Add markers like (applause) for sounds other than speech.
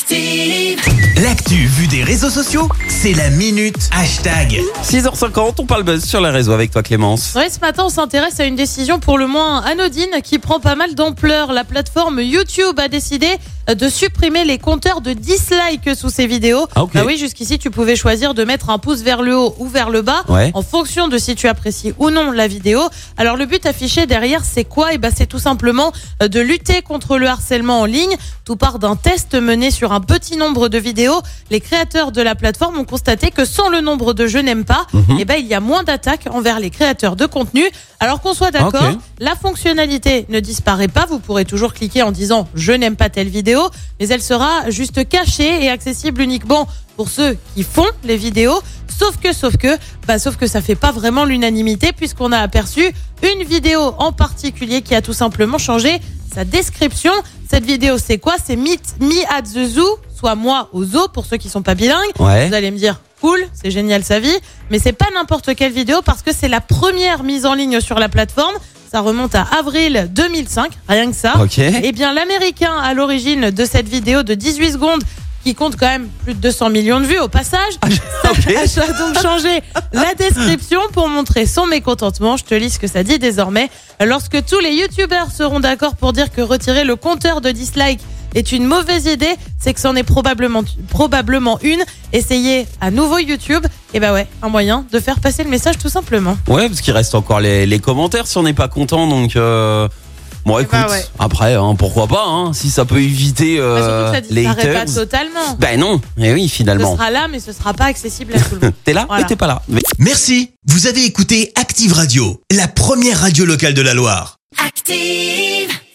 Active. L'actu vue des réseaux sociaux, c'est la minute hashtag. 6h50, on parle buzz sur les réseaux avec toi Clémence. Oui, ce matin, on s'intéresse à une décision pour le moins anodine qui prend pas mal d'ampleur. La plateforme YouTube a décidé de supprimer les compteurs de dislikes sous ses vidéos. Ah, ok. Bah oui, jusqu'ici, tu pouvais choisir de mettre un pouce vers le haut ou vers le bas Ouais. en fonction de si tu apprécies ou non la vidéo. Alors, le but affiché derrière, c'est quoi? Et ben, c'est tout simplement euh, de lutter contre le harcèlement en ligne. Tout part d'un test mené sur un petit nombre de vidéos. Les créateurs de la plateforme ont constaté que sans le nombre de je n'aime pas, eh ben, il y a moins d'attaques envers les créateurs de contenu. Alors qu'on soit d'accord, la fonctionnalité ne disparaît pas. Vous pourrez toujours cliquer en disant je n'aime pas telle vidéo, mais elle sera juste cachée et accessible uniquement pour ceux qui font les vidéos. Sauf que, sauf que, bah, sauf que ça fait pas vraiment l'unanimité puisqu'on a aperçu une vidéo en particulier qui a tout simplement changé sa description. Cette vidéo, c'est quoi? C'est Meet Me at the Zoo, soit moi au zoo pour ceux qui sont pas bilingues. Ouais. Vous allez me dire, cool, c'est génial sa vie, mais c'est pas n'importe quelle vidéo parce que c'est la première mise en ligne sur la plateforme. Ça remonte à avril 2005, rien que ça. Ok. Eh bien, l'américain à l'origine de cette vidéo de 18 secondes qui compte quand même plus de 200 millions de vues au passage, (laughs) ok. a donc changé la description pour montrer son mécontentement. Je te lis ce que ça dit désormais. Lorsque tous les youtubeurs seront d'accord pour dire que retirer le compteur de dislike est une mauvaise idée, c'est que c'en est probablement, probablement une. Essayez à nouveau YouTube. Et bah ouais, un moyen de faire passer le message tout simplement. Ouais, parce qu'il reste encore les, les commentaires si on n'est pas content, donc. Euh... Bon, écoute, bah ouais. après, hein, pourquoi pas, hein, si ça peut éviter Bah, euh, surtout que ça les disparaît pas totalement. Ben non, eh oui, Ce finalement. sera là, mais ce sera pas accessible à tout le monde. (laughs) T'es là Voilà. mais t'es pas là. Mais- Merci, vous avez écouté Active Radio, la première radio locale de la Loire. Active.